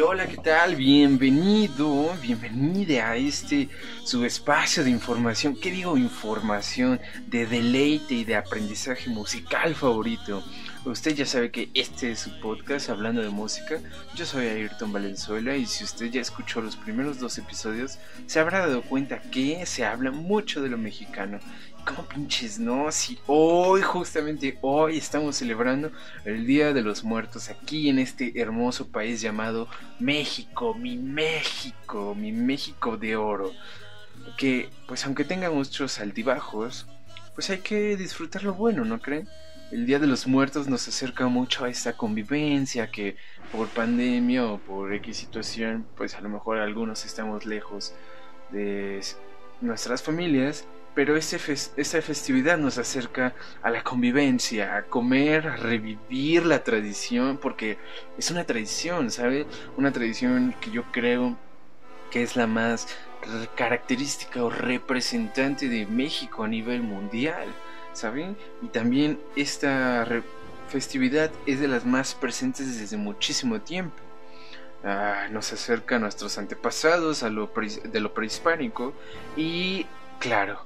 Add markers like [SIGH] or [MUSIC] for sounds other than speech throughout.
Hola, ¿qué tal? Bienvenido, bienvenida a este su espacio de información. ¿Qué digo información? De deleite y de aprendizaje musical favorito. Usted ya sabe que este es su podcast hablando de música. Yo soy Ayrton Valenzuela y si usted ya escuchó los primeros dos episodios, se habrá dado cuenta que se habla mucho de lo mexicano. ¿Cómo pinches no? Si hoy, justamente hoy, estamos celebrando el Día de los Muertos aquí en este hermoso país llamado México, mi México, mi México de oro. Que, pues aunque tenga muchos altibajos, pues hay que disfrutar lo bueno, ¿no creen? El Día de los Muertos nos acerca mucho a esta convivencia que por pandemia o por X situación, pues a lo mejor algunos estamos lejos de nuestras familias, pero esta festividad nos acerca a la convivencia, a comer, a revivir la tradición, porque es una tradición, ¿sabe? Una tradición que yo creo que es la más característica o representante de México a nivel mundial ¿saben? Y también esta festividad es de las más presentes desde muchísimo tiempo. Ah, nos acerca a nuestros antepasados, a lo de lo prehispánico y claro,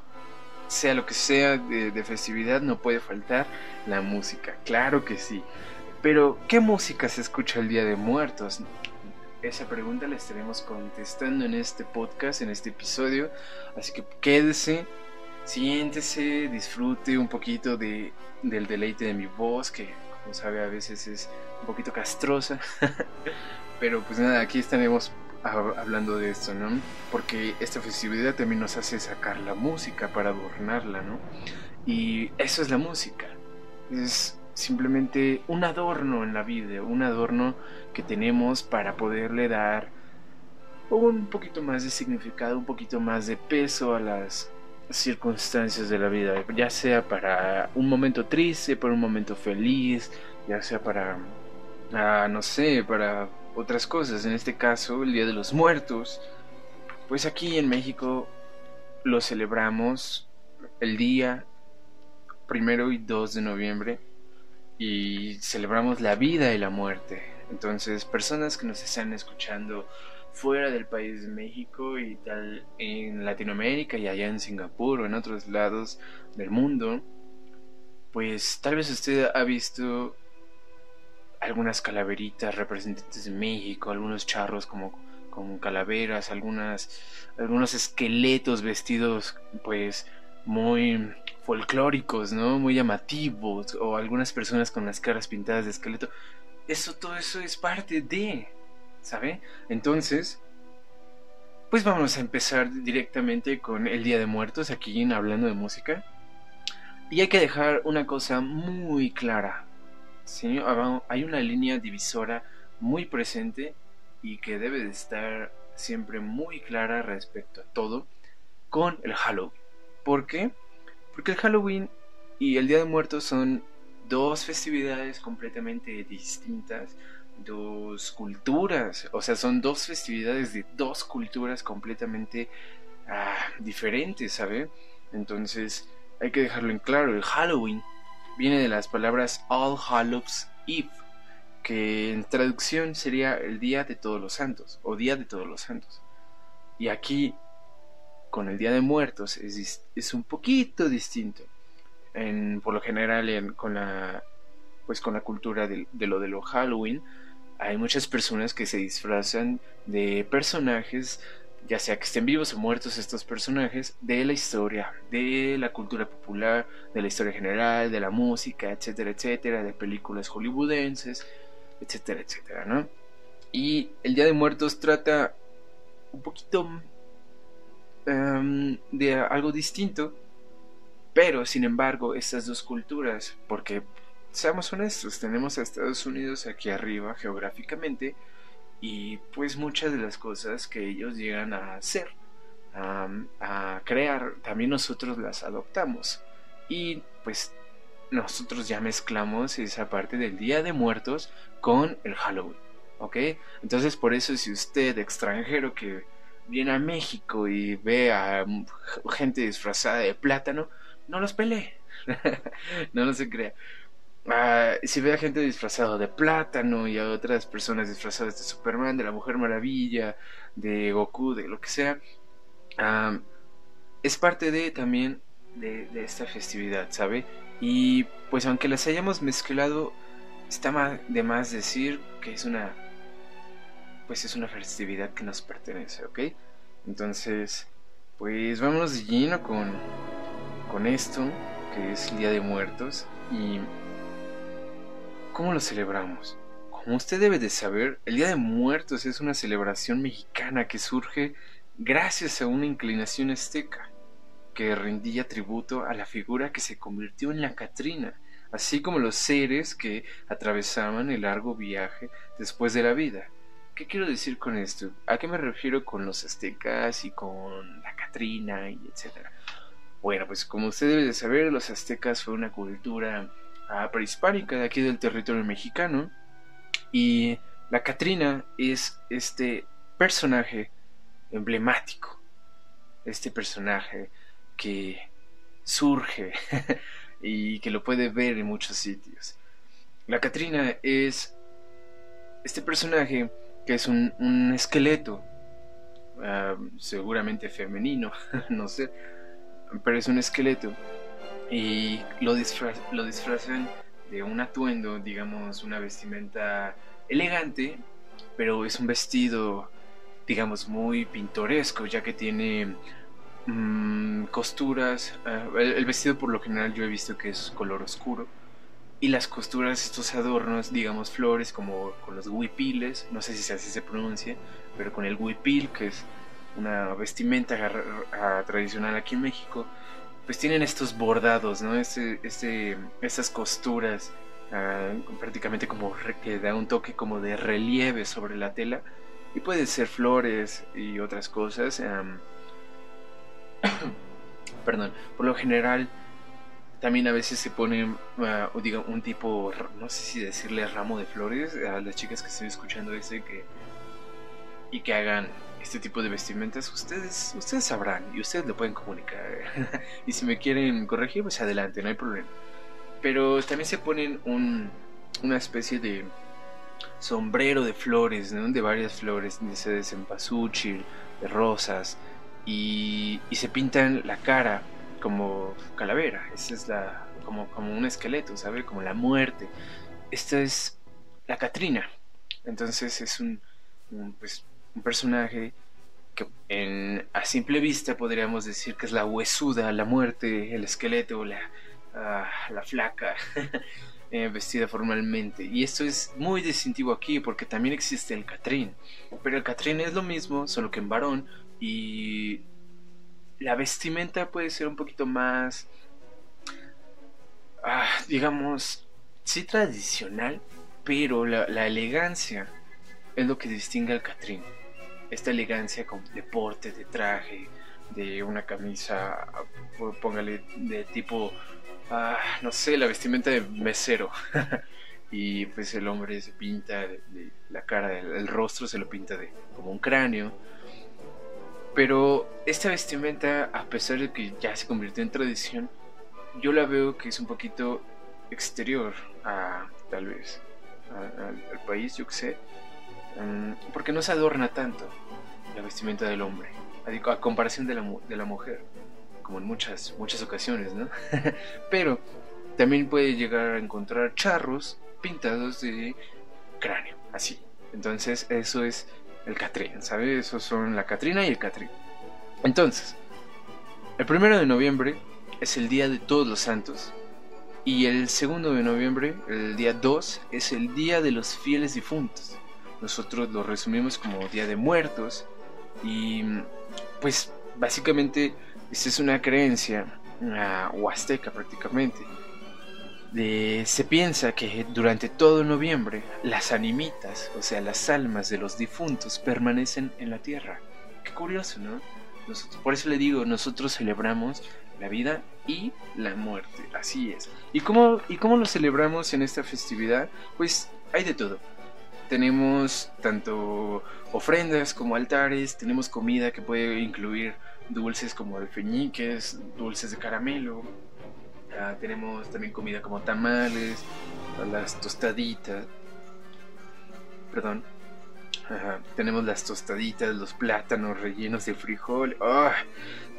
sea lo que sea de, de, festividad, no puede faltar la música, claro que sí. Pero, ¿qué música se escucha el Día de Muertos? Esa pregunta la estaremos contestando en este podcast, en este episodio, así que quédese siéntese, disfrute un poquito de, del deleite de mi voz, que como sabe a veces es un poquito castrosa. [LAUGHS] Pero pues nada, aquí estaremos hablando de esto, ¿no? Porque esta festividad también nos hace sacar la música para adornarla, ¿no? Y eso es la música. Es simplemente un adorno en la vida, un adorno que tenemos para poderle dar un poquito más de significado, un poquito más de peso a las circunstancias de la vida, ya sea para un momento triste, para un momento feliz, ya sea para, ah, no sé, para otras cosas, en este caso el Día de los Muertos, pues aquí en México lo celebramos el día primero y 2 de noviembre y celebramos la vida y la muerte. Entonces, personas que nos están escuchando fuera del país de México y tal en Latinoamérica y allá en Singapur o en otros lados del mundo, pues tal vez usted ha visto algunas calaveritas representantes de México, algunos charros como con calaveras, algunas algunos esqueletos vestidos pues muy folclóricos, ¿no? Muy llamativos o algunas personas con las caras pintadas de esqueleto. Eso todo eso es parte de ¿sabe? Entonces, pues vamos a empezar directamente con el Día de Muertos, aquí en hablando de música. Y hay que dejar una cosa muy clara. ¿sí? Hay una línea divisora muy presente y que debe de estar siempre muy clara respecto a todo con el Halloween. ¿Por qué? Porque el Halloween y el Día de Muertos son dos festividades completamente distintas, dos culturas, o sea, son dos festividades de dos culturas completamente ah, diferentes, ¿sabe? Entonces, hay que dejarlo en claro, el Halloween viene de las palabras All Hallows Eve, que en traducción sería el Día de Todos los Santos, o Día de Todos los Santos. Y aquí, con el Día de Muertos, es, un poquito distinto. Por lo general, con la pues con la cultura de, de lo de lo Halloween, hay muchas personas que se disfrazan de personajes, ya sea que estén vivos o muertos estos personajes, de la historia, de la cultura popular, de la historia general, de la música, etcétera, etcétera, de películas hollywoodenses, etcétera, etcétera, ¿no? Y el Día de Muertos trata un poquito em, de algo distinto, pero sin embargo estas dos culturas, porque seamos honestos, tenemos a Estados Unidos aquí arriba geográficamente y pues muchas de las cosas que ellos llegan a hacer, a, crear, también nosotros las adoptamos. Y pues nosotros ya mezclamos esa parte del Día de Muertos con el Halloween. ¿Ok? Entonces por eso si usted extranjero que viene a México y ve a gente disfrazada de plátano, no los pelee. no, [LAUGHS] no se crea. Ah, si ve a gente disfrazada de plátano y a otras personas disfrazadas de Superman, de la Mujer Maravilla, de Goku, de lo que sea, es parte de también de, esta festividad, ¿sabe? Y pues aunque las hayamos mezclado, está de más decir que es una pues es una festividad que nos pertenece, ¿ok? Entonces, pues vámonos de lleno con, con esto, que es el Día de Muertos, y ¿cómo lo celebramos? Como usted debe de saber, el Día de Muertos es una celebración mexicana que surge gracias a una inclinación azteca, que rendía tributo a la figura que se convirtió en la Catrina, así como los seres que atravesaban el largo viaje después de la vida. ¿Qué quiero decir con esto? ¿A qué me refiero con los aztecas y con la Catrina y etcétera? Bueno, pues como usted debe de saber, los aztecas fue una cultura prehispánica de aquí del territorio mexicano y la Catrina es este personaje emblemático, este personaje que surge [LAUGHS] y que lo puede ver en muchos sitios. La Catrina es este personaje que es un, esqueleto, ah, seguramente femenino, [LAUGHS] no sé, pero es un esqueleto y lo, lo disfrazan de un atuendo, digamos, una vestimenta elegante, pero es un vestido, digamos, muy pintoresco, ya que tiene mm, costuras. Ah, el, vestido por lo general yo he visto que es color oscuro y las costuras, estos adornos, digamos flores como con los huipiles, no sé si así se pronuncia, pero con el huipil, que es una vestimenta tradicional aquí en México, pues tienen estos bordados, ¿no? Este, este, estas costuras ah, prácticamente como que da un toque como de relieve sobre la tela y puede ser flores y otras cosas. [COUGHS] perdón, por lo general también a veces se pone, uh, un tipo, no sé si decirle ramo de flores a las chicas que estoy escuchando este que y que hagan este tipo de vestimentas, ustedes, ustedes sabrán y ustedes lo pueden comunicar. [LAUGHS] y si me quieren corregir, pues adelante, no hay problema. Pero también se ponen un, una especie de sombrero de flores, ¿no? de varias flores, de cempasúchil, de rosas, y, y se pintan la cara como calavera, esa es la, como, como un esqueleto, ¿sabe? Como la muerte. Esta es la Catrina. Entonces es un, pues, un personaje que en, a simple vista podríamos decir que es la huesuda, la muerte, el esqueleto, la, ah, la flaca, [LAUGHS] eh, vestida formalmente. Y esto es muy distintivo aquí porque también existe el Catrín. Pero el Catrín es lo mismo, solo que en varón y la vestimenta puede ser un poquito más, ah, digamos, sí tradicional, pero la, elegancia es lo que distingue al Catrín. Esta elegancia con deporte, de traje, de una camisa, póngale de tipo, ah, no sé, la vestimenta de mesero. [LAUGHS] y pues el hombre se pinta la cara, el, rostro se lo pinta de como un cráneo pero esta vestimenta, a pesar de que ya se convirtió en tradición, yo la veo que es un poquito exterior a, tal vez, al país, yo que sé, mm, porque no se adorna tanto la vestimenta del hombre, a, comparación de la, de la mujer, como en muchas, muchas ocasiones, ¿no? [LAUGHS] Pero también puede llegar a encontrar charros pintados de cráneo, así. Entonces eso es el Catrín, ¿sabes? Esos son la Catrina y el Catrín. Entonces, el primero de noviembre es el día de todos los santos. Y el segundo de noviembre, el día 2, es el día de los fieles difuntos. Nosotros lo resumimos como Día de Muertos. Y pues básicamente esta es una creencia uh, huasteca prácticamente se piensa que durante todo noviembre las animitas, o sea, las almas de los difuntos, permanecen en la tierra. Qué curioso, ¿no? por eso le digo, nosotros celebramos la vida y la muerte, así es. ¿Y cómo, ¿Y cómo lo celebramos en esta festividad? Pues hay de todo. Tenemos tanto ofrendas como altares, tenemos comida que puede incluir dulces como alfeñiques, dulces de caramelo, tenemos también comida como tamales, las tostaditas. Perdón. Tenemos las tostaditas, los plátanos rellenos de frijol. ¡Ah!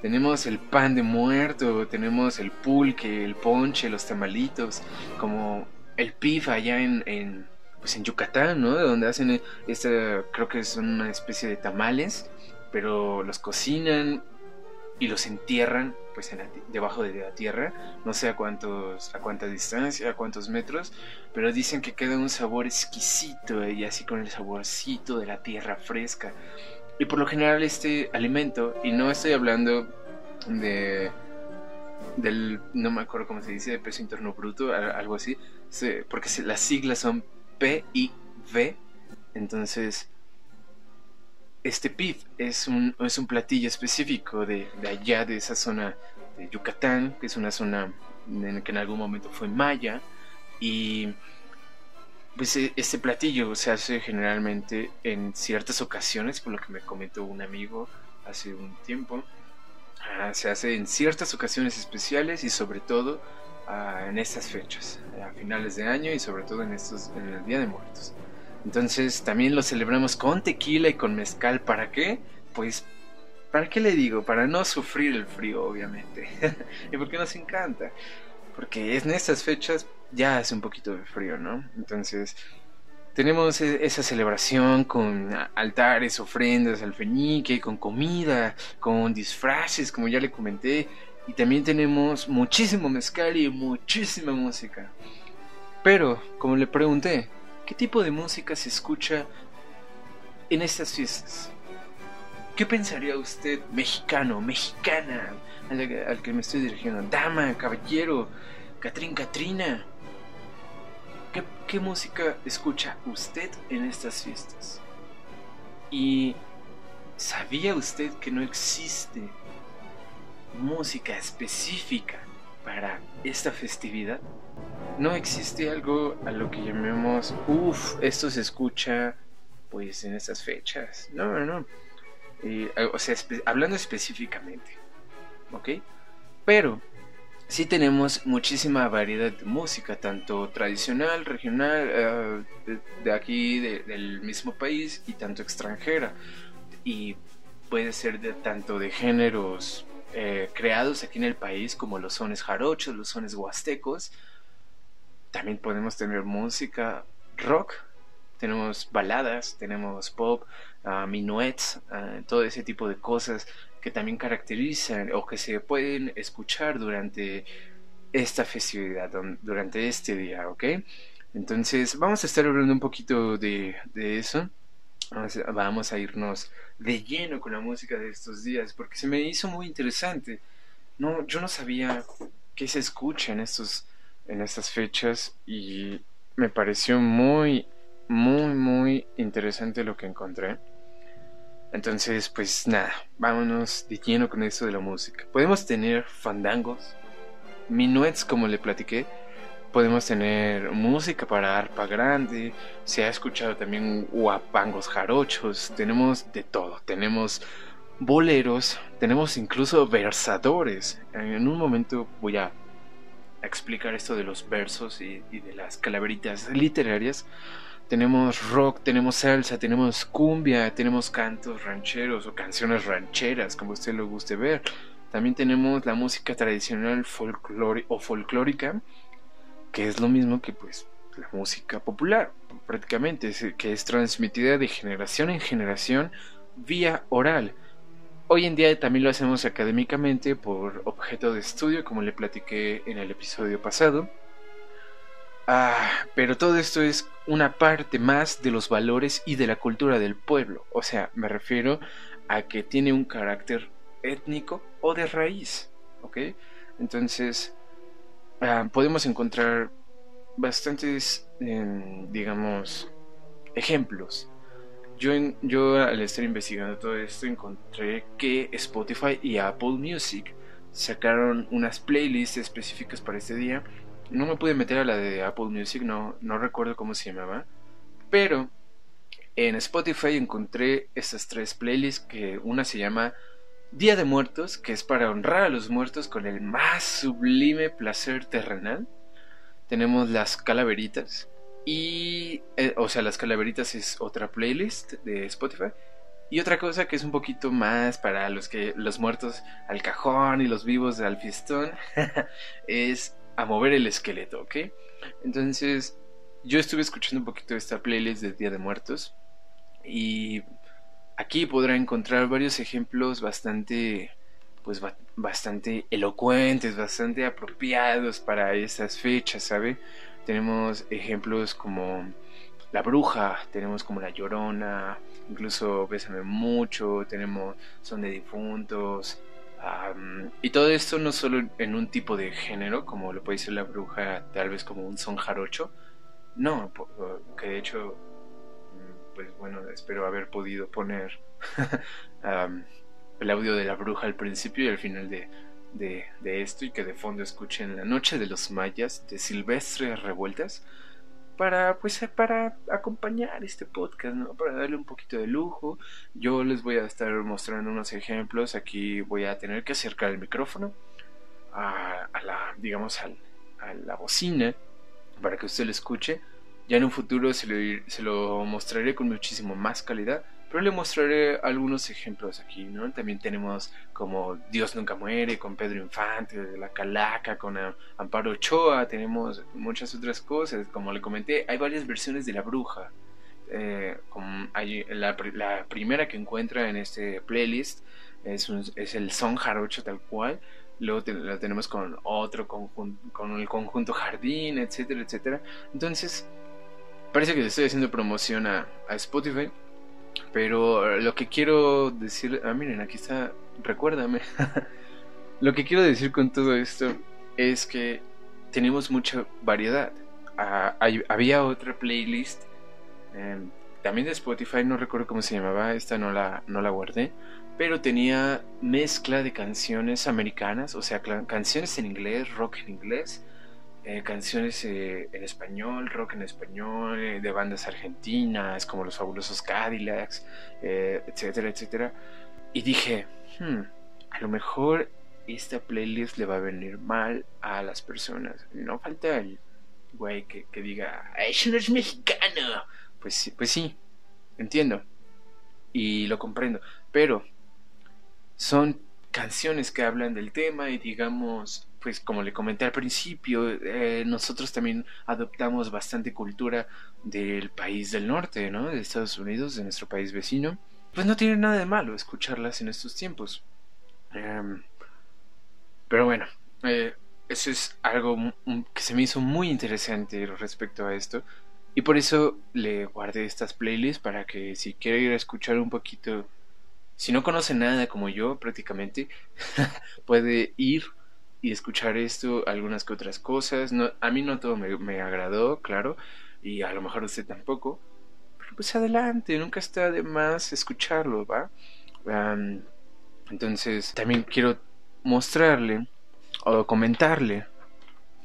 Tenemos el pan de muerto, tenemos el pulque, el ponche, los tamalitos, como el pif allá en, pues en Yucatán, ¿no? Donde hacen esta, creo que son una especie de tamales, pero los cocinan y los entierran pues en debajo de la tierra, no sé a cuántos a cuánta distancia, a cuántos metros, pero dicen que queda un sabor exquisito y así con el saborcito de la tierra fresca. Y por lo general este alimento, y no estoy hablando de del no me acuerdo cómo se dice, de peso interno bruto, algo así, porque las siglas son P I V, entonces este PIB es un, es un platillo específico de, allá, de esa zona de Yucatán, que es una zona en que en algún momento fue maya. Y pues e, este platillo se hace generalmente en ciertas ocasiones, por lo que me comentó un amigo hace un tiempo. Ah, se hace en ciertas ocasiones especiales y sobre todo en estas fechas, a finales de año y sobre todo en, estos, en el Día de Muertos. Entonces también lo celebramos con tequila y con mezcal. ¿Para qué? Pues, ¿para qué le digo? Para no sufrir el frío, obviamente. [LAUGHS] y porque nos encanta. Porque en estas fechas ya hace un poquito de frío, ¿no? Entonces, tenemos e-, esa celebración con altares, ofrendas, alfeñique, con comida, con disfraces, como ya le comenté. Y también tenemos muchísimo mezcal y muchísima música. Pero, como le pregunté, ¿Qué tipo de música se escucha en estas fiestas? ¿Qué pensaría usted, mexicano, mexicana, al, que me estoy dirigiendo? Dama, caballero, Catrín, Catrina. ¿Qué, ¿Qué música escucha usted en estas fiestas? ¿Y sabía usted que no existe música específica para esta festividad? no existe algo a lo que llamemos, uff, esto se escucha pues en estas fechas. No, no. Eh, o sea, hablando específicamente, ¿ok? Pero sí tenemos muchísima variedad de música, tanto tradicional, regional, eh, de, aquí, del mismo país, y tanto extranjera. Y puede ser de tanto de géneros eh, creados aquí en el país, como los sones jarochos, los sones huastecos, también podemos tener música rock, tenemos baladas, tenemos pop, uh, minuets, ah, todo ese tipo de cosas que también caracterizan o que se pueden escuchar durante esta festividad, durante este día, ¿ok? Entonces vamos a estar hablando un poquito de, de eso. Vamos a irnos de lleno con la música de estos días porque se me hizo muy interesante. No, yo no sabía qué se escucha en estos en estas fechas y me pareció muy, muy, muy interesante lo que encontré. Entonces, pues nada, vámonos de lleno con esto de la música. Podemos tener fandangos, minuets como le platiqué, podemos tener música para arpa grande, se ha escuchado también guapangos jarochos, tenemos de todo, tenemos boleros, tenemos incluso versadores. En un momento voy a explicar esto de los versos y, de las calaveritas literarias, tenemos rock, tenemos salsa, tenemos cumbia, tenemos cantos rancheros o canciones rancheras, como usted lo guste ver. También tenemos la música tradicional o folclórica, que es lo mismo que pues la música popular, prácticamente, que es transmitida de generación en generación vía oral. Hoy en día también lo hacemos académicamente por objeto de estudio, como le platiqué en el episodio pasado. Ah, pero todo esto es una parte más de los valores y de la cultura del pueblo. O sea, me refiero a que tiene un carácter étnico o de raíz. ¿Ok? Entonces, ah, podemos encontrar bastantes, digamos, ejemplos yo, yo al estar investigando todo esto encontré que Spotify y Apple Music sacaron unas playlists específicas para este día. No me pude meter a la de Apple Music, no, no recuerdo cómo se llamaba. Pero en Spotify encontré estas tres playlists que una se llama Día de Muertos, que es para honrar a los muertos con el más sublime placer terrenal. tenemos las calaveritas. Y, eh, o sea, las calaveritas es otra playlist de Spotify. Y otra cosa que es un poquito más para los que los muertos al cajón y los vivos al fiestón [LAUGHS] es a mover el esqueleto, ¿ok? Entonces, yo estuve escuchando un poquito esta playlist de Día de Muertos y aquí podrá encontrar varios ejemplos bastante pues bastante elocuentes, bastante apropiados para esas fechas, ¿sabe? Tenemos ejemplos como La Bruja, tenemos como La Llorona, incluso Bésame Mucho, tenemos Son de Difuntos, y todo esto no solo en un tipo de género, como lo puede ser La Bruja, tal vez como un son jarocho, no, que de hecho, pues bueno, espero haber podido poner [LAUGHS] el audio de la bruja al principio y al final de, de, esto y que de fondo escuchen La Noche de los Mayas de Silvestre Revueltas para pues para acompañar este podcast, ¿no? Para darle un poquito de lujo. Yo les voy a estar mostrando unos ejemplos. Aquí voy a tener que acercar el micrófono a, la digamos a la bocina para que usted lo escuche. Ya en un futuro se lo, se lo mostraré con muchísimo más calidad pero le mostraré algunos ejemplos aquí, ¿no? También tenemos como Dios nunca muere con Pedro Infante, La Calaca con Amparo Ochoa, tenemos muchas otras cosas, como le comenté, hay varias versiones de La Bruja. Eh, hay la, primera que encuentra en este playlist es, es el son jarocho tal cual, luego la tenemos con otro conjunto, con el conjunto Jardín, etcétera, etcétera. Entonces, parece que le estoy haciendo promoción a, a Spotify pero lo que quiero decir, ah, miren, aquí está, recuérdame. [LAUGHS] lo que quiero decir con todo esto es que tenemos mucha variedad. Ah, había otra playlist, em, también de Spotify, no recuerdo cómo se llamaba, esta no la, no la guardé, pero tenía mezcla de canciones americanas, o sea, canciones en inglés, rock en inglés, eh, canciones eh, en español, rock en español, eh, de bandas argentinas como los fabulosos Cadillacs, etcétera, etcétera. Y dije, hmm, a lo mejor esta playlist le va a venir mal a las personas. No falta el güey que, que diga, eso no es mexicano. Pues, pues sí, entiendo. Y lo comprendo. Pero son canciones que hablan del tema y digamos pues como le comenté al principio, eh, nosotros también adoptamos bastante cultura del país del norte, ¿no? De Estados Unidos, de nuestro país vecino. Pues no tiene nada de malo escucharlas en estos tiempos. Em, pero bueno, eh, eso es algo que se me hizo muy interesante respecto a esto. Y por eso le guardé estas playlists para que si quiere ir a escuchar un poquito, si no conoce nada como yo prácticamente, [LAUGHS] puede ir y escuchar esto, algunas que otras cosas. No, a mí no todo me, agradó, claro, y a lo mejor usted tampoco. Pero pues adelante, nunca está de más escucharlo, ¿va? entonces, también quiero mostrarle o comentarle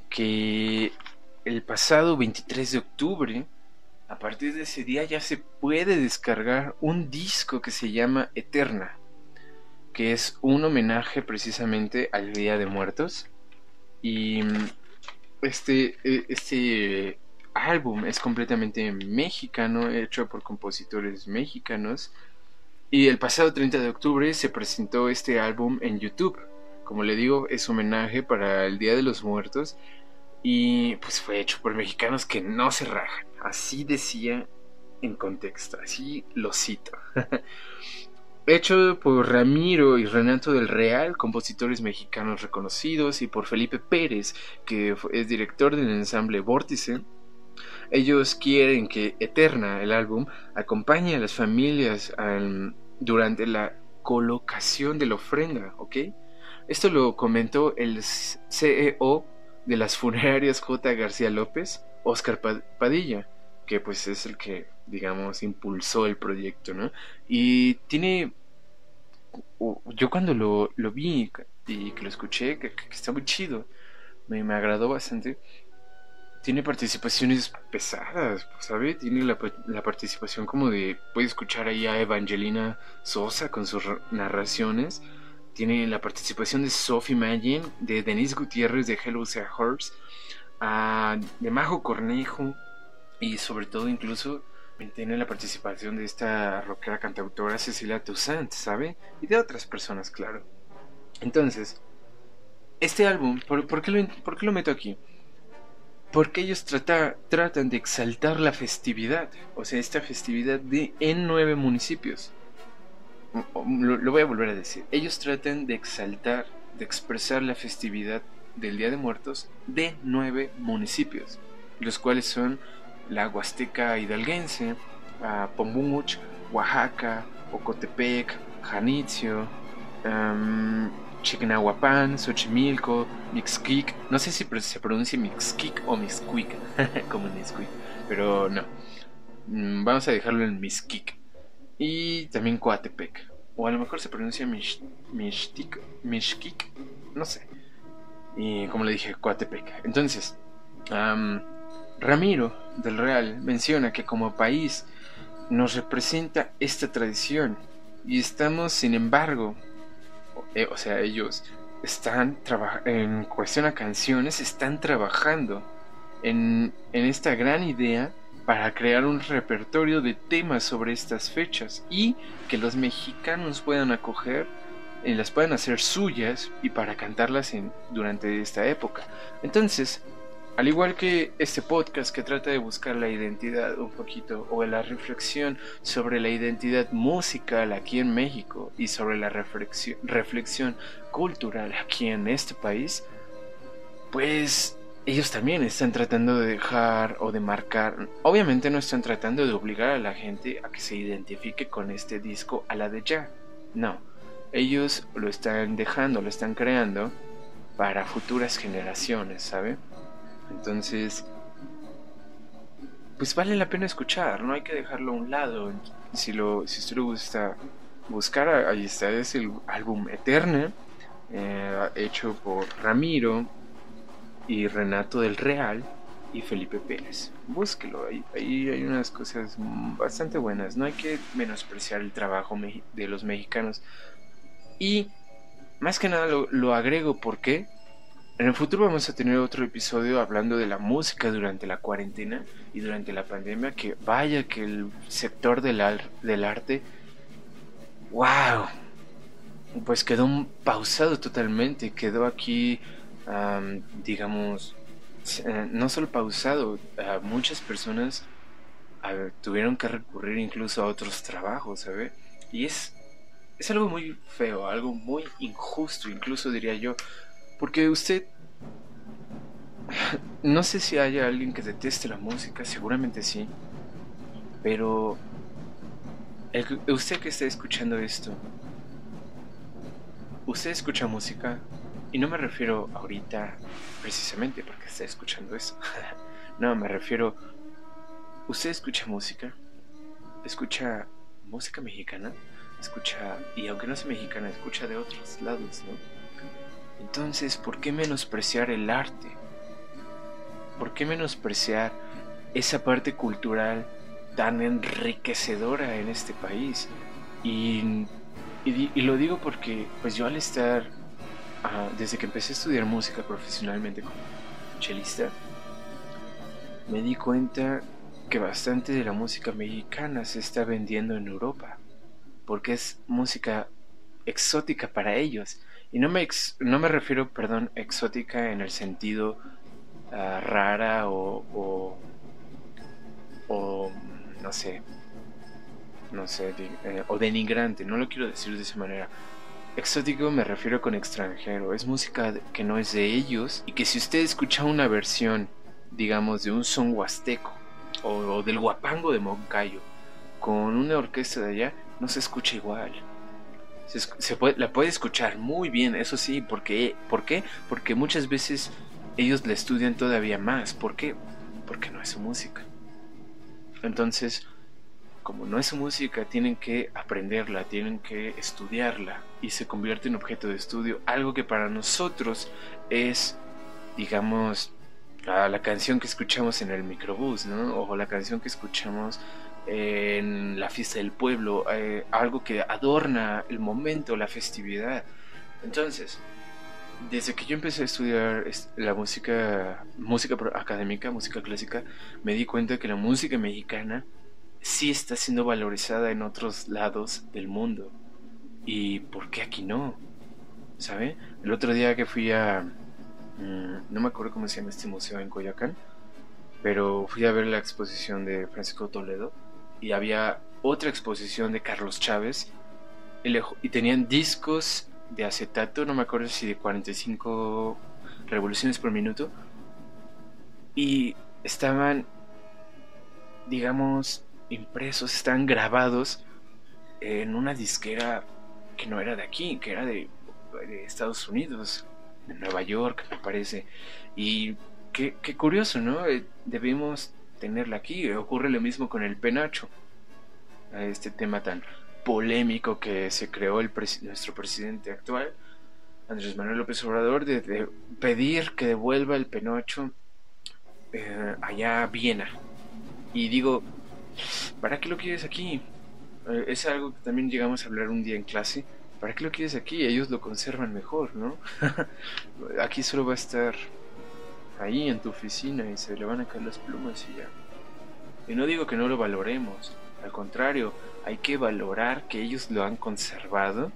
que el pasado 23 de octubre, a partir de ese día ya se puede descargar un disco que se llama Eterna que es un homenaje precisamente al Día de Muertos. Y mm, este, e, este álbum es completamente mexicano, hecho por compositores mexicanos. Y el pasado 30 de octubre se presentó este álbum en YouTube. Como le digo, es homenaje para el Día de los Muertos. Y pues fue hecho por mexicanos que no se rajan. Así decía en contexto, así lo cito. [LAUGHS] hecho por Ramiro y Renato del Real, compositores mexicanos reconocidos, y por Felipe Pérez, que es director del ensamble Vórtice. Ellos quieren que Eterna, el álbum, acompañe a las familias durante la colocación de la ofrenda, ¿ok? Esto lo comentó el CEO de las funerarias J. García López, Oscar Padilla, que pues es el que digamos, impulsó el proyecto, ¿no? Y tiene, yo cuando lo, lo vi y que lo escuché, que, está muy chido, me, me, agradó bastante, tiene participaciones pesadas, ¿sabe? Tiene la, la, participación como de, puede escuchar ahí a Evangelina Sosa con sus narraciones, tiene la participación de Sophie Magin, de Denise Gutiérrez de Hello Sea Horse, de Majo Cornejo y sobre todo incluso tiene la participación de esta rockera cantautora Cecilia Toussaint, ¿sabe? Y de otras personas, claro. Entonces, este álbum, ¿por, qué, lo, ¿por qué, lo, meto aquí? Porque ellos tratan de exaltar la festividad, o sea, esta festividad de, en nueve municipios. Lo, lo voy a volver a decir. Ellos tratan de exaltar, de expresar la festividad del Día de Muertos de nueve municipios, los cuales son la Huasteca Hidalguense, Pomumuch, Oaxaca, Ocotepec, Janitzio, um, Chignahuapan, Xochimilco, Mixquic, no sé si se pronuncia Mixquic o Mixquic, [LAUGHS] como Mixquic, pero no. Mm, vamos a dejarlo en Mixquic. Y también Coatepec. O a lo mejor se pronuncia Mixquic, Mixquic, no sé. Y como le dije, Coatepec. Entonces, Ramiro del Real menciona que como país nos representa esta tradición y estamos, sin embargo, eh, o sea, ellos están en cuestión a canciones, están trabajando en, en esta gran idea para crear un repertorio de temas sobre estas fechas y que los mexicanos puedan acoger y las puedan hacer suyas y para cantarlas en, durante esta época. Entonces, al igual que este podcast que trata de buscar la identidad un poquito o la reflexión sobre la identidad musical aquí en México y sobre la reflexión, cultural aquí en este país, pues ellos también están tratando de dejar o de marcar, obviamente no están tratando de obligar a la gente a que se identifique con este disco a la de ya, no, ellos lo están dejando, lo están creando para futuras generaciones, ¿sabe? Entonces, pues vale la pena escuchar, no hay que dejarlo a un lado. Si, lo, si usted lo gusta buscar, ahí está, es el álbum Eterna, eh, hecho por Ramiro y Renato del Real y Felipe Pérez. Búsquelo, ahí, ahí hay unas cosas bastante buenas, no hay que menospreciar el trabajo de los mexicanos. Y más que nada lo, lo agrego porque en el futuro vamos a tener otro episodio hablando de la música durante la cuarentena y durante la pandemia, que vaya que el sector del, del arte, wow, pues quedó pausado totalmente, quedó aquí, digamos, eh, no solo pausado, muchas personas tuvieron que recurrir incluso a otros trabajos, ¿sabes? Y es, es algo muy feo, algo muy injusto, incluso diría yo, porque usted... [SIGHS] No sé si haya alguien que deteste la música, seguramente sí. Pero... usted que está escuchando esto, usted escucha música y no me refiero ahorita precisamente porque está escuchando eso. [LAUGHS] no, me refiero... Usted escucha música, escucha música mexicana, escucha, y aunque no sea mexicana, escucha de otros lados, ¿no? Entonces, ¿por qué menospreciar el arte? ¿Por qué menospreciar esa parte cultural tan enriquecedora en este país? Y, lo digo porque, pues yo al estar, ah, desde que empecé a estudiar música profesionalmente como chelista, me di cuenta que bastante de la música mexicana se está vendiendo en Europa, porque es música exótica para ellos y no me, no me refiero, perdón, exótica en el sentido ah, rara o, o, no sé, no sé, eh, o denigrante, no lo quiero decir de esa manera. Exótico me refiero con extranjero, es música que no es de ellos y que si usted escucha una versión, digamos, de un son huasteco o, o del guapango de Moncayo con una orquesta de allá, no se escucha igual se, puede, la puede escuchar muy bien, eso sí, porque, ¿por qué? Porque muchas veces ellos la estudian todavía más. ¿Por qué? Porque no es su música. Entonces, como no es su música, tienen que aprenderla, tienen que estudiarla y se convierte en objeto de estudio, algo que para nosotros es, digamos, la canción que escuchamos en el microbús, ¿no? O la canción que escuchamos en la fiesta del pueblo, eh, algo que adorna el momento, la festividad. Entonces, desde que yo empecé a estudiar la música, música académica, música clásica, me di cuenta que la música mexicana sí está siendo valorizada en otros lados del mundo. ¿Y por qué aquí no? ¿Sabe? El otro día que fui a... Mm, no me acuerdo cómo se llama este museo en Coyoacán, pero fui a ver la exposición de Francisco Toledo y había otra exposición de Carlos Chávez y tenían discos de acetato, no me acuerdo si de 45 revoluciones por minuto, y estaban, digamos, impresos, estaban grabados en una disquera que no era de aquí, que era de, Estados Unidos, de Nueva York, me parece. Y qué, curioso, ¿no? Eh, debemos tenerla aquí. Ocurre lo mismo con el penacho, este tema tan polémico que se creó el nuestro presidente actual, Andrés Manuel López Obrador, de, pedir que devuelva el penocho eh, allá a Viena. Y digo, ¿para qué lo quieres aquí? Eh, es algo que también llegamos a hablar un día en clase. ¿Para qué lo quieres aquí? Ellos lo conservan mejor, ¿no? [LAUGHS] aquí solo va a estar ahí en tu oficina y se le van a caer las plumas y ya. Y no digo que no lo valoremos, al contrario, hay que valorar que ellos lo han conservado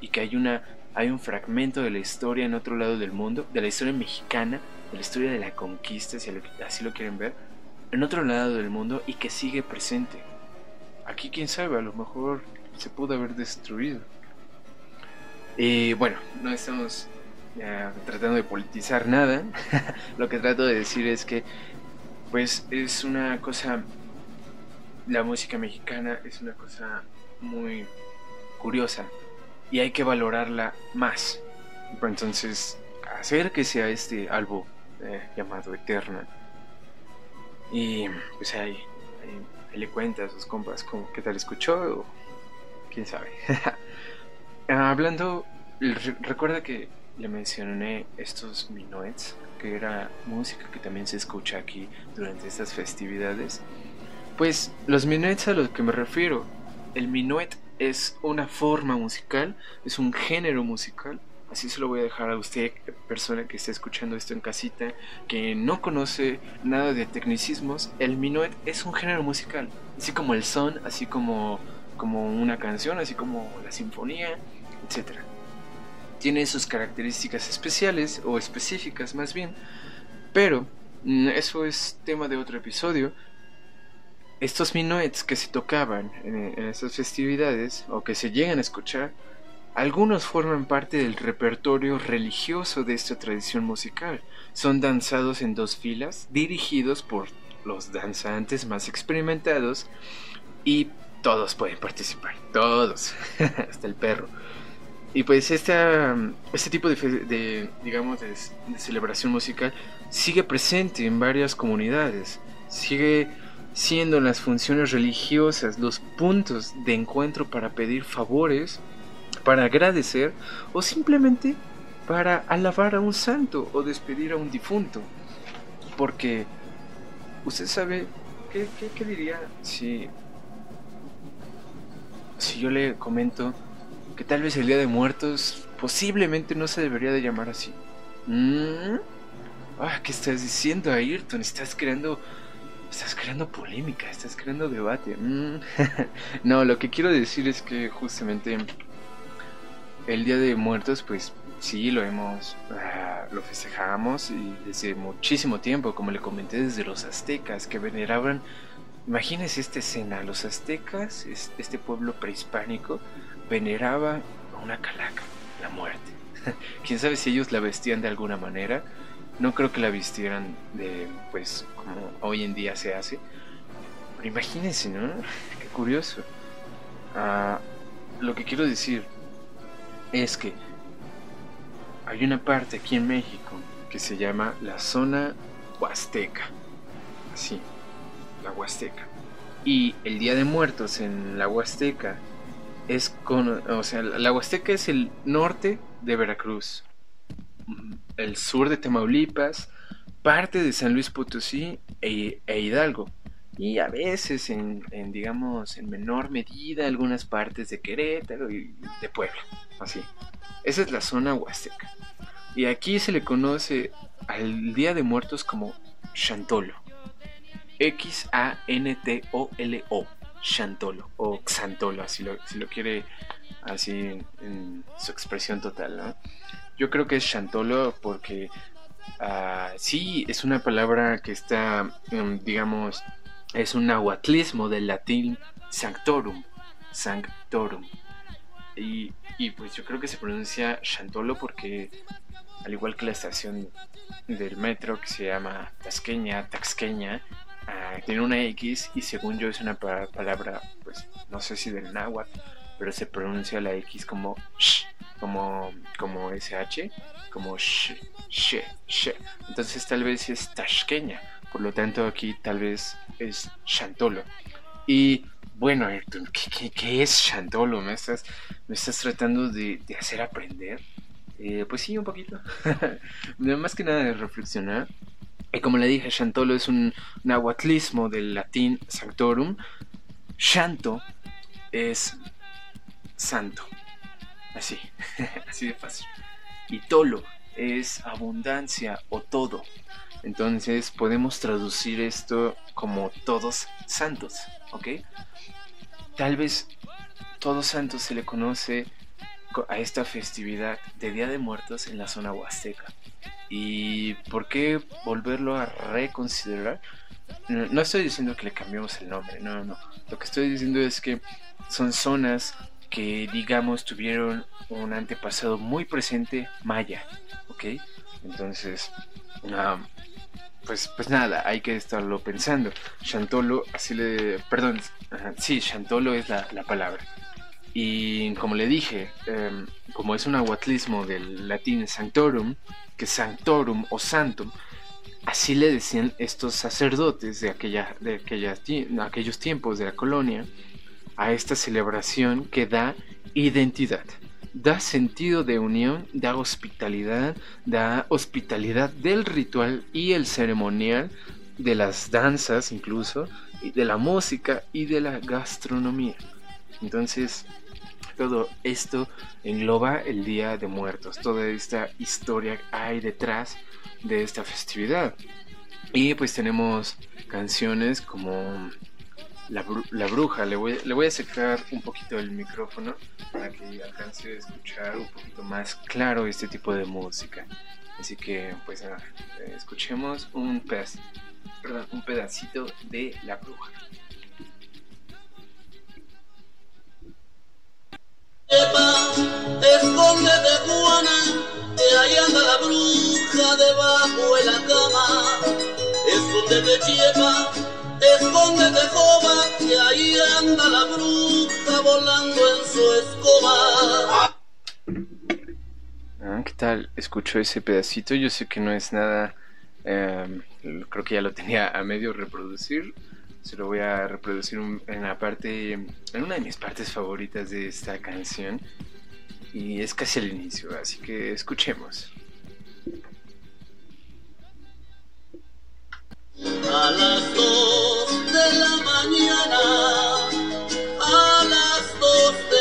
y que hay una hay un fragmento de la historia en otro lado del mundo, de la historia mexicana, de la historia de la conquista, si así lo quieren ver, en otro lado del mundo y que sigue presente. Aquí quién sabe, a lo mejor se pudo haber destruido. Y bueno, no estamos tratando de politizar nada. [LAUGHS] lo que trato de decir es que pues es una cosa la música mexicana es una cosa muy curiosa y hay que valorarla más. Entonces, acérquese a este álbum eh, llamado Eterna. Y pues ahí, le cuenta a sus compas qué tal escuchó o quién sabe. [LAUGHS] Hablando, recuerda que le mencioné estos minuets, que era música que también se escucha aquí durante estas festividades. Pues los minuets a los que me refiero, el minuet es una forma musical, es un género musical. Así se lo voy a dejar a usted, persona que esté escuchando esto en casita, que no conoce nada de tecnicismos. El minuet es un género musical, así como el son, así como, como una canción, así como la sinfonía, etc. Tiene sus características especiales o específicas más bien, pero mm, eso es tema de otro episodio estos minuets que se tocaban en, esas festividades o que se llegan a escuchar, algunos forman parte del repertorio religioso de esta tradición musical. Son danzados en dos filas, dirigidos por los danzantes más experimentados y todos pueden participar, todos, [LAUGHS] hasta el perro. Y pues esta, este tipo de, digamos, de celebración musical sigue presente en varias comunidades, sigue siendo las funciones religiosas los puntos de encuentro para pedir favores, para agradecer o simplemente para alabar a un santo o despedir a un difunto. Porque usted sabe, ¿qué, diría si, si yo le comento tal vez el Día de Muertos posiblemente no se debería de llamar así? ¿Mm? Ah, ¿Qué estás diciendo, Ayrton? Estás creando Estás creando polémica, estás creando debate. Mm. [LAUGHS] no, lo que quiero decir es que justamente el Día de Muertos, pues sí, lo hemos, ah, lo festejamos y desde muchísimo tiempo, como le comenté, desde los aztecas que veneraban, imagínense esta escena, los aztecas, este pueblo prehispánico, veneraba a una calaca, la muerte. [LAUGHS] Quién sabe si ellos la vestían de alguna manera no creo que la vistieran de, pues, como hoy en día se hace. Pero imagínense, ¿no? [LAUGHS] Qué curioso. Ah, lo que quiero decir es que hay una parte aquí en México que se llama la zona huasteca. Así, la huasteca. Y el Día de Muertos en la huasteca es con, o sea, la huasteca es el norte de Veracruz el sur de Tamaulipas, parte de San Luis Potosí e, e Hidalgo y a veces en, digamos en menor medida algunas partes de Querétaro y de Puebla así esa es la zona huasteca Y aquí se le conoce al Día de Muertos como Chantolo. X-A-N-T-O-L-O. Chantolo o Xantolo, si lo, si lo quiere así en, su expresión total. Yo creo que es Chantolo porque uh, sí es una palabra que está, em, digamos, es un nahuatlismo del latín sanctorum. Sanctorum. Y, y, pues yo creo que se pronuncia Chantolo porque al igual que la estación del metro que se llama Tasqueña, Taxqueña, ah, tiene una X y según yo es una palabra, pues no sé si del náhuatl, pero se pronuncia la X como sh, como, como SH, como sh, sh, sh. Entonces tal vez es Tasqueña, por lo tanto aquí tal vez es Chantolo. Y bueno, ¿qué, qué, es Chantolo? ¿Me estás, me estás tratando de, de hacer aprender? Eh, pues sí, un poquito. [LAUGHS] Más que nada de reflexionar. Y como le dije, Chantolo es un nahuatlismo del latín sanctorum. Shanto es santo. Así, [LAUGHS] así de fácil. Y tolo es abundancia o todo. Entonces podemos traducir esto como todos santos, ¿ok? Tal vez todos santos se le conoce a esta festividad de Día de Muertos en la zona huasteca. ¿Y por qué volverlo a reconsiderar? No estoy diciendo que le cambiemos el nombre, no, no. Lo que estoy diciendo es que son zonas que, digamos, tuvieron un antepasado muy presente maya, ¿ok? Entonces, pues, pues nada, hay que estarlo pensando. Chantolo, así le. Perdón, sí, Chantolo es la, la palabra. Y como le dije, em, como es un aguatlismo del latín sanctorum, que sanctorum o santum, así le decían estos sacerdotes de, aquella, de aquellos tiempos de la colonia a esta celebración que da identidad, da sentido de unión, da hospitalidad, da hospitalidad del ritual y el ceremonial, de las danzas incluso, de la música y de la gastronomía. Entonces, todo esto engloba el Día de Muertos, toda esta historia hay detrás de esta festividad. Y pues tenemos canciones como La, Bruja, le voy, le voy a acercar un poquito el micrófono para que alcance a escuchar un poquito más claro este tipo de música. Así que pues nada, escuchemos un, un pedacito de La Bruja. Escóndete Juana, que ahí anda la bruja debajo de la cama. Escóndete Chepa, escóndete Jova, que ahí anda la bruja volando en su escoba. Ah, ¿Qué tal? Escucho ese pedacito, yo sé que no es nada, eh, creo que ya lo tenía a medio reproducir, se lo voy a reproducir en la parte, en una de mis partes favoritas de esta canción. Y es casi el inicio, así que escuchemos. A las dos de la mañana, a las dos de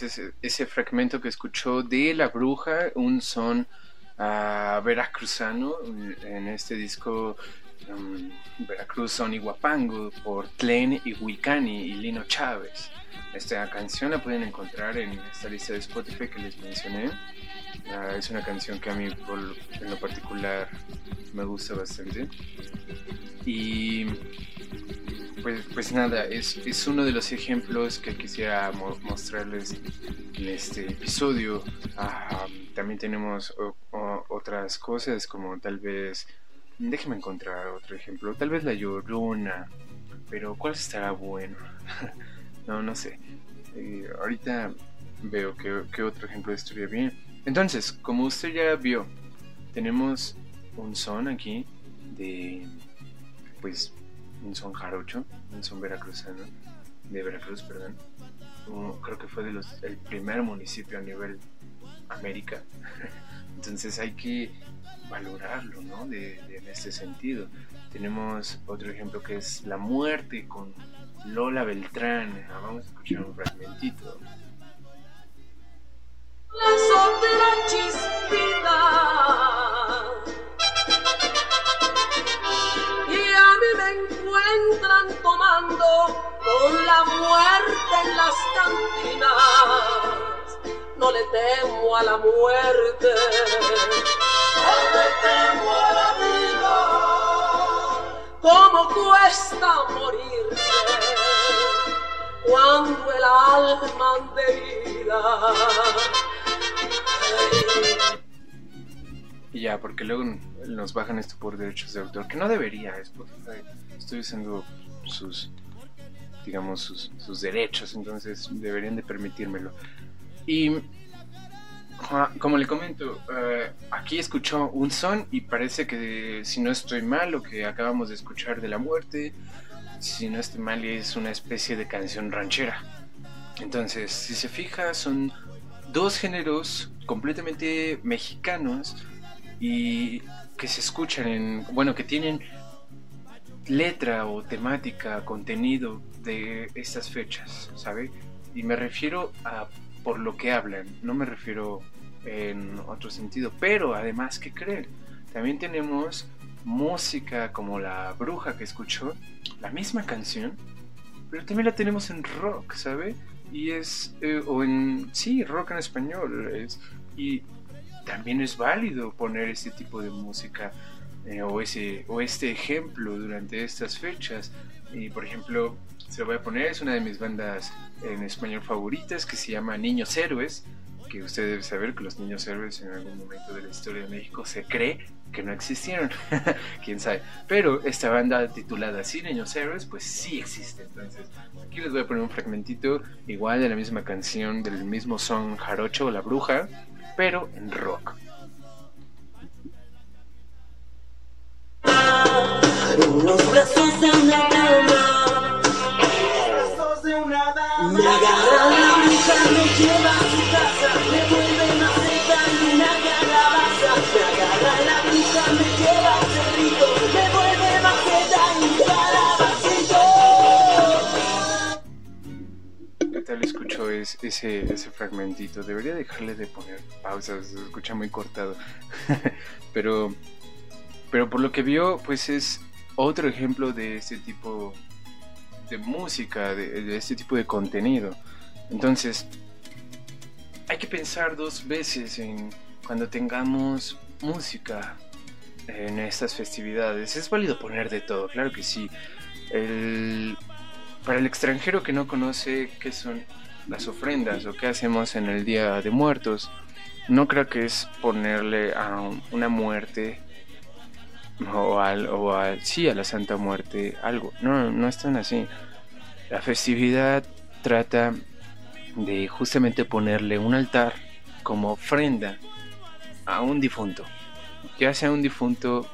Entonces, ese fragmento que escuchó de La Bruja, un son uh, veracruzano en este disco um, Veracruz Son y Guapango por Tlen y Wicani y Lino Chávez. Esta canción la pueden encontrar en esta lista de Spotify que les mencioné. Uh, es una canción que a mí en lo particular me gusta bastante. Y pues, pues nada, es, es, uno de los ejemplos que quisiera mo mostrarles en este episodio. También tenemos otras cosas como tal vez, déjenme encontrar otro ejemplo, tal vez la llorona, pero ¿cuál estará bueno? [LAUGHS] no, no sé. Eh, ahorita veo que, que otro ejemplo estaría bien. Entonces, como usted ya vio, tenemos un son aquí de pues un son jarocho, un son veracruzano, de Veracruz, perdón. creo que fue de el primer municipio a nivel América. [LAUGHS] Entonces hay que valorarlo, ¿no? De, en este sentido. Tenemos otro ejemplo que es La Muerte con Lola Beltrán. Ah, vamos a escuchar un fragmentito. La me encuentran tomando con la muerte en las cantinas. No le temo a la muerte, no le temo a la vida. Cómo cuesta morirse cuando el alma vida y ya, porque luego nos bajan esto por derechos de autor, que no debería, Estoy usando sus, digamos, sus, derechos, entonces deberían de permitírmelo. Y como le comento, eh, aquí escuchó un son y parece que si no estoy mal, lo que acabamos de escuchar de la muerte, si no estoy mal, es una especie de canción ranchera. Entonces, si se fija, son dos géneros completamente mexicanos y que se escuchan en, bueno, que tienen letra o temática, contenido de estas fechas, ¿sabe? Y me refiero a por lo que hablan, no me refiero en otro sentido, pero además, ¿qué creen? También tenemos música como La Bruja que escuchó, la misma canción, pero también la tenemos en rock, ¿sabe? Y es, eh, o en, sí, rock en español, es, y también es válido poner este tipo de música eh, o, ese, o este ejemplo durante estas fechas. Y por ejemplo, se lo voy a poner, es una de mis bandas en español favoritas que se llama Niños Héroes, que usted debe saber que los niños héroes en algún momento de la historia de México se cree que no existieron, [LAUGHS] quién sabe. Pero esta banda titulada así, Niños Héroes, pues sí existe. Entonces, aquí les voy a poner un fragmentito igual de la misma canción, del mismo son Jarocho, La Bruja, pero en rock. Los brazos de una dama, de una dama, me agarra la bruja, me lleva escucho ese, ese fragmentito? Debería dejarle de poner pausas, se escucha muy cortado, [LAUGHS] pero... Pero por lo que vio, pues es otro ejemplo de este tipo de música, de, este tipo de contenido. Entonces, hay que pensar dos veces en cuando tengamos música en estas festividades. Es válido poner de todo, claro que sí. para el extranjero que no conoce qué son las ofrendas o qué hacemos en el Día de Muertos, no creo que es ponerle a una muerte o al, o al, sí, a la Santa Muerte, algo. No, no es tan así. La festividad trata de justamente ponerle un altar como ofrenda a un difunto, ya sea un difunto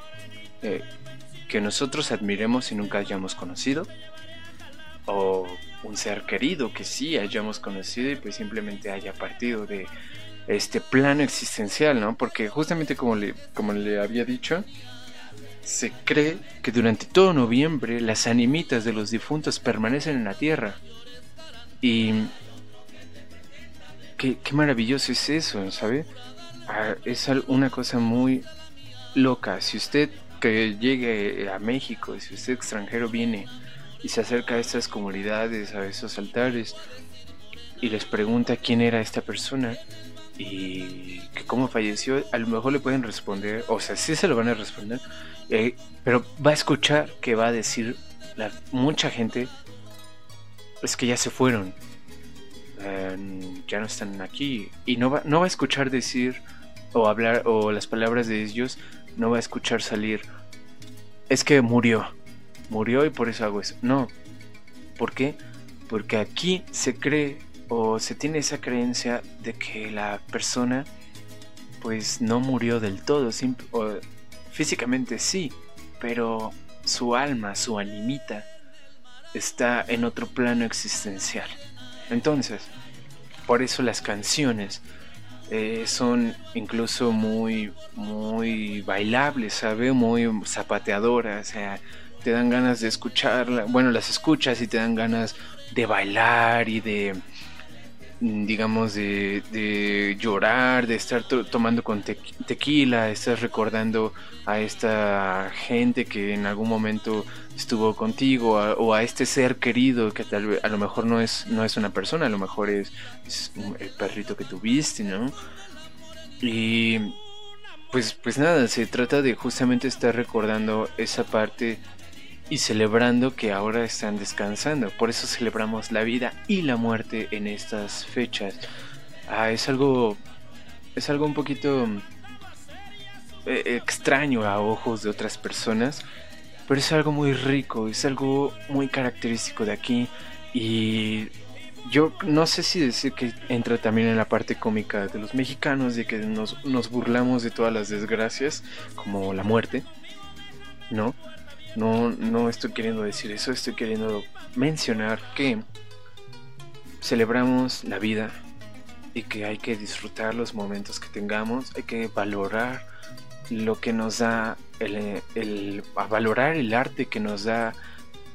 eh, que nosotros admiremos y nunca hayamos conocido, o un ser querido que sí hayamos conocido y pues simplemente haya partido de este plano existencial, ¿no? Porque justamente como le, como le había dicho, se cree que durante todo noviembre las animitas de los difuntos permanecen en la tierra. Y qué, maravilloso es eso, ¿sabe? Ah, es una cosa muy loca. Si usted que llegue a México, si usted extranjero viene y se acerca a estas comunidades, a esos altares, y les pregunta quién era esta persona y que cómo falleció, a lo mejor le pueden responder, o sea, sí se lo van a responder, eh, pero va a escuchar que va a decir mucha gente es que ya se fueron, eh, ya no están aquí y no va, no va a escuchar decir o hablar o las palabras de ellos no va a escuchar salir es que murió, murió y por eso hago eso. No, ¿por qué? Porque aquí se cree o se tiene esa creencia de que la persona pues no murió del todo, o, físicamente sí, pero su alma, su animita, está en otro plano existencial. Entonces, por eso las canciones eh, son incluso muy, muy bailables, ¿sabe? Muy zapateadoras, o sea, te dan ganas de escucharla, bueno, las escuchas y te dan ganas de bailar y de, digamos, de, llorar, de estar tomando con tequila, estás recordando a esta gente que en algún momento estuvo contigo o a este ser querido que tal vez a lo mejor no es no es una persona a lo mejor es, el perrito que tuviste no y pues pues nada se trata de justamente estar recordando esa parte y celebrando que ahora están descansando. Por eso celebramos la vida y la muerte en estas fechas. Ah, es algo es algo un poquito eh, extraño a ojos de otras personas pero es algo muy rico, es algo muy característico de aquí. Y yo no sé si decir que entra también en la parte cómica de los mexicanos, de que nos, burlamos de todas las desgracias, como la muerte, ¿no? No, no estoy queriendo decir eso, estoy queriendo mencionar que celebramos la vida y que hay que disfrutar los momentos que tengamos, hay que valorar lo que nos da el, a valorar el arte que nos da,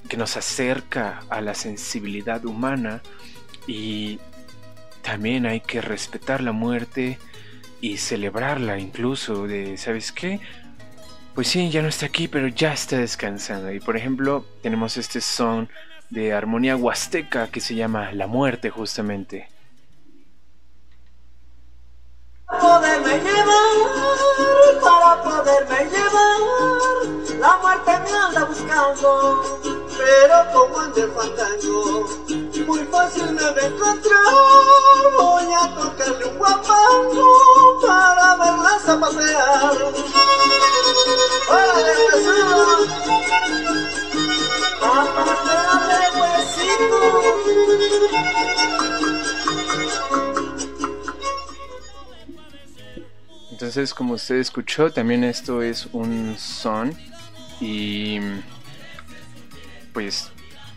que nos acerca a la sensibilidad humana y también hay que respetar la muerte y celebrarla incluso de, ¿sabes qué? Pues sí, ya no está aquí, pero ya está descansando. Y por ejemplo, tenemos este son de armonía huasteca que se llama La muerte justamente. Poderme llevar, para poderme llevar, la muerte me anda buscando, pero como anda el fandango, muy fácil me va a encontrar, voy a tocarle un guapango para verla zapatear. ¡Órale, huesito! ¡Zapateale, huesito! Entonces, como usted escuchó, también esto es un son y pues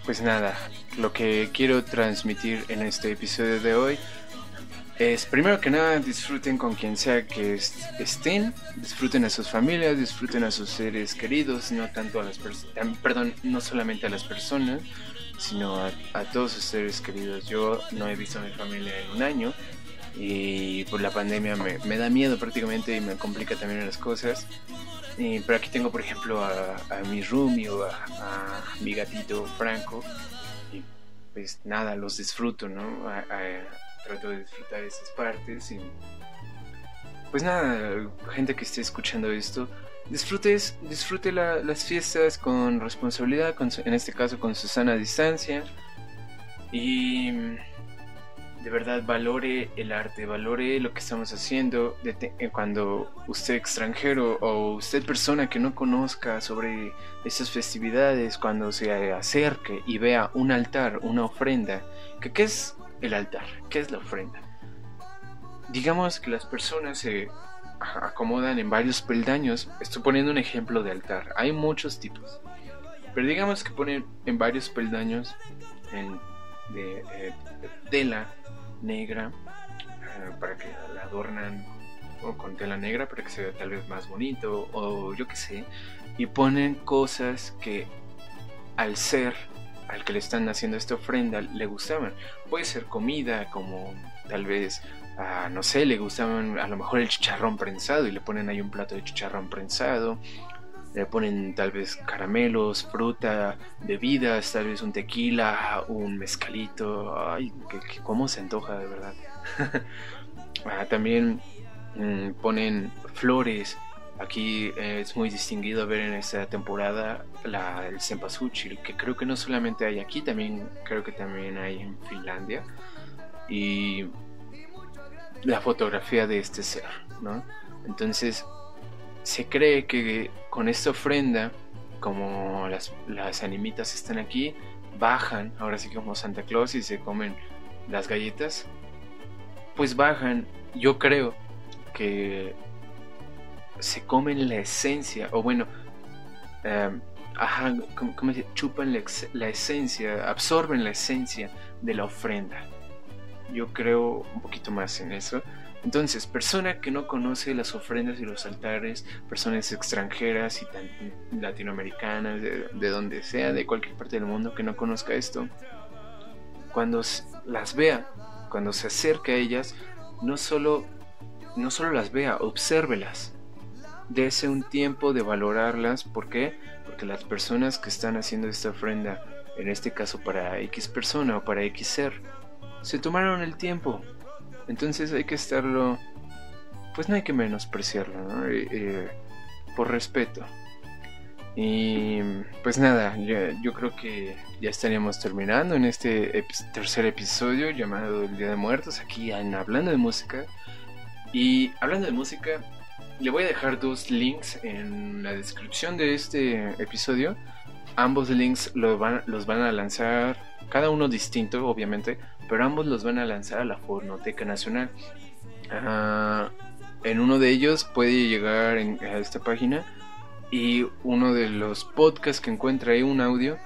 pues nada, lo que quiero transmitir en este episodio de hoy es primero que nada disfruten con quien sea que estén, disfruten a sus familias, disfruten a sus seres queridos, no tanto a las perdón, no solamente a las personas, sino a, todos sus seres queridos. Yo no he visto a mi familia en un año y por la pandemia me, da miedo prácticamente y me complica también las cosas. pero aquí tengo, por ejemplo, a, mi roomie o a, mi gatito Franco pues nada, los disfruto, ¿no? trato de disfrutar esas partes y pues nada, gente que esté escuchando esto, disfrutes, disfrute las fiestas con responsabilidad, en este caso con Susana a distancia y de verdad valore el arte, valore lo que estamos haciendo. Eh, cuando usted extranjero o usted persona que no conozca sobre estas festividades, cuando se acerque y vea un altar, una ofrenda, ¿qué es el altar? ¿Qué es la ofrenda? Digamos que las personas se acomodan en varios peldaños. Estoy poniendo un ejemplo de altar. Hay muchos tipos. Pero digamos que ponen en varios peldaños de, eh, tela negra eh, para que la adornan o con tela negra para que se vea tal vez más bonito o yo qué sé y ponen cosas que al ser al que le están haciendo esta ofrenda le gustaban. Puede ser comida como tal vez ah, no sé le gustaban a lo mejor el chicharrón prensado y le ponen ahí un plato de chicharrón prensado le ponen tal vez caramelos, fruta, bebidas, tal vez un tequila, un mezcalito. Ay, que, cómo se antoja de verdad. [LAUGHS] Ah, también mm, ponen flores. Aquí es muy distinguido ver en esta temporada la, el cempasúchil, que creo que no solamente hay aquí, también creo que también hay en Finlandia. Y la fotografía de este ser, ¿no? Entonces, se cree que con esta ofrenda, como las, las animitas están aquí, bajan, ahora sí como Santa Claus y se comen las galletas, pues bajan, yo creo que se comen la esencia, o bueno, em, ajá, ¿cómo, se chupan la, esencia, absorben la esencia de la ofrenda. Yo creo un poquito más en eso. Entonces, persona que no conoce las ofrendas y los altares, personas extranjeras y latinoamericanas, de, de, donde sea, de cualquier parte del mundo que no conozca esto, cuando las vea, cuando se acerque a ellas, no solo, no solo las vea, obsérvelas. Dese un tiempo de valorarlas. ¿Por qué? Porque las personas que están haciendo esta ofrenda, en este caso para X persona o para X ser, se tomaron el tiempo. Entonces hay que estarlo, pues no hay que menospreciarlo, ¿no? Eh, eh, por respeto. Y pues nada, yo, creo que ya estaríamos terminando en este tercer episodio llamado El Día de Muertos, aquí en Hablando de Música. Y hablando de música, le voy a dejar dos links en la descripción de este episodio. Ambos links van, los van a lanzar, cada uno distinto obviamente, pero ambos los van a lanzar a la Fonoteca Nacional. Ah, en uno de ellos puede llegar a esta página y uno de los podcasts que encuentra ahí, un audio,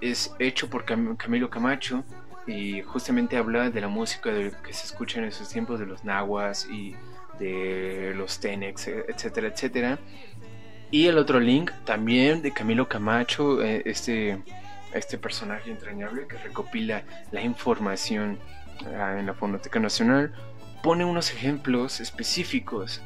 es hecho por Camilo Camacho y justamente habla de la música que se escucha en esos tiempos de los nahuas y de los Tenex, etcétera, etcétera. Y el otro link también de Camilo Camacho, eh, este, este personaje entrañable que recopila la información ah, en la Fonoteca Nacional, pone unos ejemplos específicos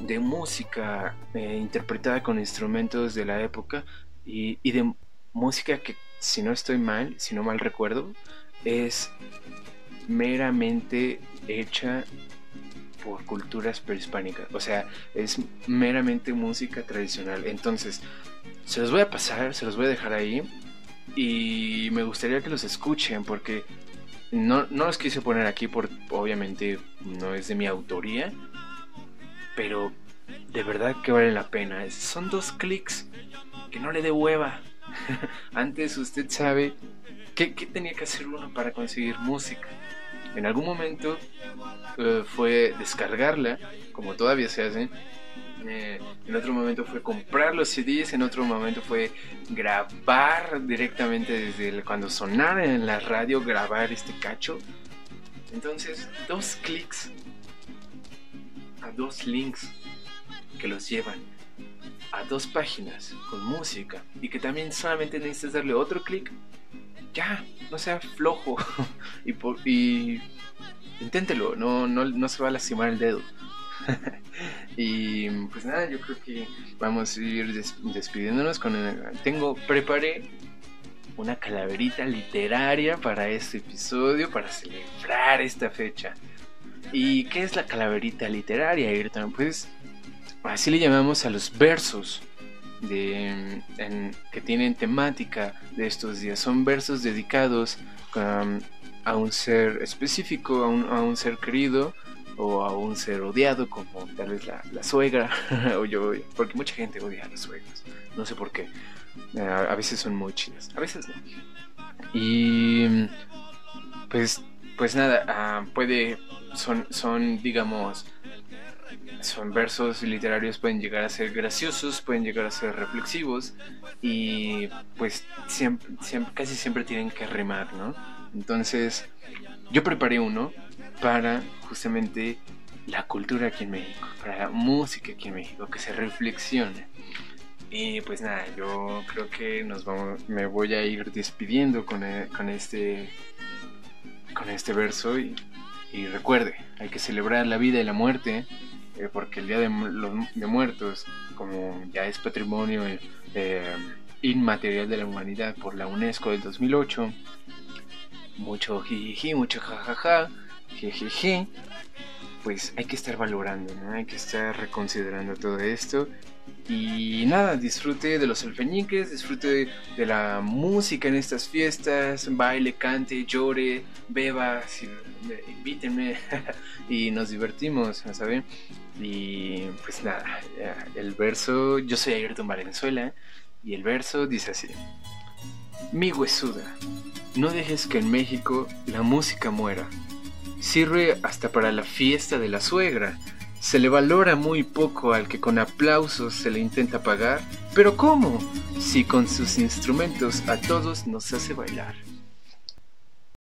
de música eh, interpretada con instrumentos de la época y, de música que, si no estoy mal, si no mal recuerdo, es meramente hecha por culturas prehispánicas. O sea, es meramente música tradicional. Entonces, se los voy a pasar, se los voy a dejar ahí. Y me gustaría que los escuchen porque no, no los quise poner aquí porque obviamente no es de mi autoría pero de verdad que vale la pena. Son dos clics que no le dé hueva. [LAUGHS] Antes usted sabe qué, tenía que hacer uno para conseguir música. En algún momento eh, fue descargarla, como todavía se hace. Eh, en otro momento fue comprar los CDs, en otro momento fue grabar directamente desde cuando sonara en la radio, grabar este cacho. Entonces, dos clics a dos links que los llevan a dos páginas con música y que también solamente necesitas darle otro clic, ya, no sea flojo [LAUGHS] y, por, y inténtelo, no, no, no se va a lastimar el dedo. [LAUGHS] y pues nada, yo creo que vamos a ir despidiéndonos con tengo preparé una calaverita literaria para este episodio para celebrar esta fecha. ¿Y qué es la calaverita literaria, Ayrton? Pues así le llamamos a los versos de, que tienen temática de estos días. Son versos dedicados um, a un ser específico, a un, ser querido o a un ser odiado, como tal vez la, suegra, [LAUGHS] o yo, porque mucha gente odia a las suegras, no sé por qué. Eh, a veces son muy chidas, a veces no. Y pues, pues nada, ah, puede son, son, digamos, son versos literarios, pueden llegar a ser graciosos, pueden llegar a ser reflexivos y pues siempre, siempre, casi siempre tienen que rimar, ¿no? Entonces, yo preparé uno para justamente la cultura aquí en México, para la música aquí en México, que se reflexione. Y pues nada, yo creo que nos vamos, me voy a ir despidiendo con, e, con este con este verso y y recuerde, hay que celebrar la vida y la muerte, eh, porque el Día de, Muertos, como ya es patrimonio eh, inmaterial de la humanidad por la UNESCO del 2008, mucho jijiji, mucho jajaja, jejeje, pues hay que estar valorando, ¿no? hay que estar reconsiderando todo esto y nada, disfrute de los alfeñiques, disfrute de la música en estas fiestas, baile, cante, llore, beba, invítenme [LAUGHS] y nos divertimos, ¿saben? Y pues nada, el verso, yo soy Ayrton Valenzuela y el verso dice así. Mi huesuda, no dejes que en México la música muera. Sirve hasta para la fiesta de la suegra se le valora muy poco al que con aplausos se le intenta pagar Pero ¿cómo? Si con sus instrumentos a todos nos hace bailar.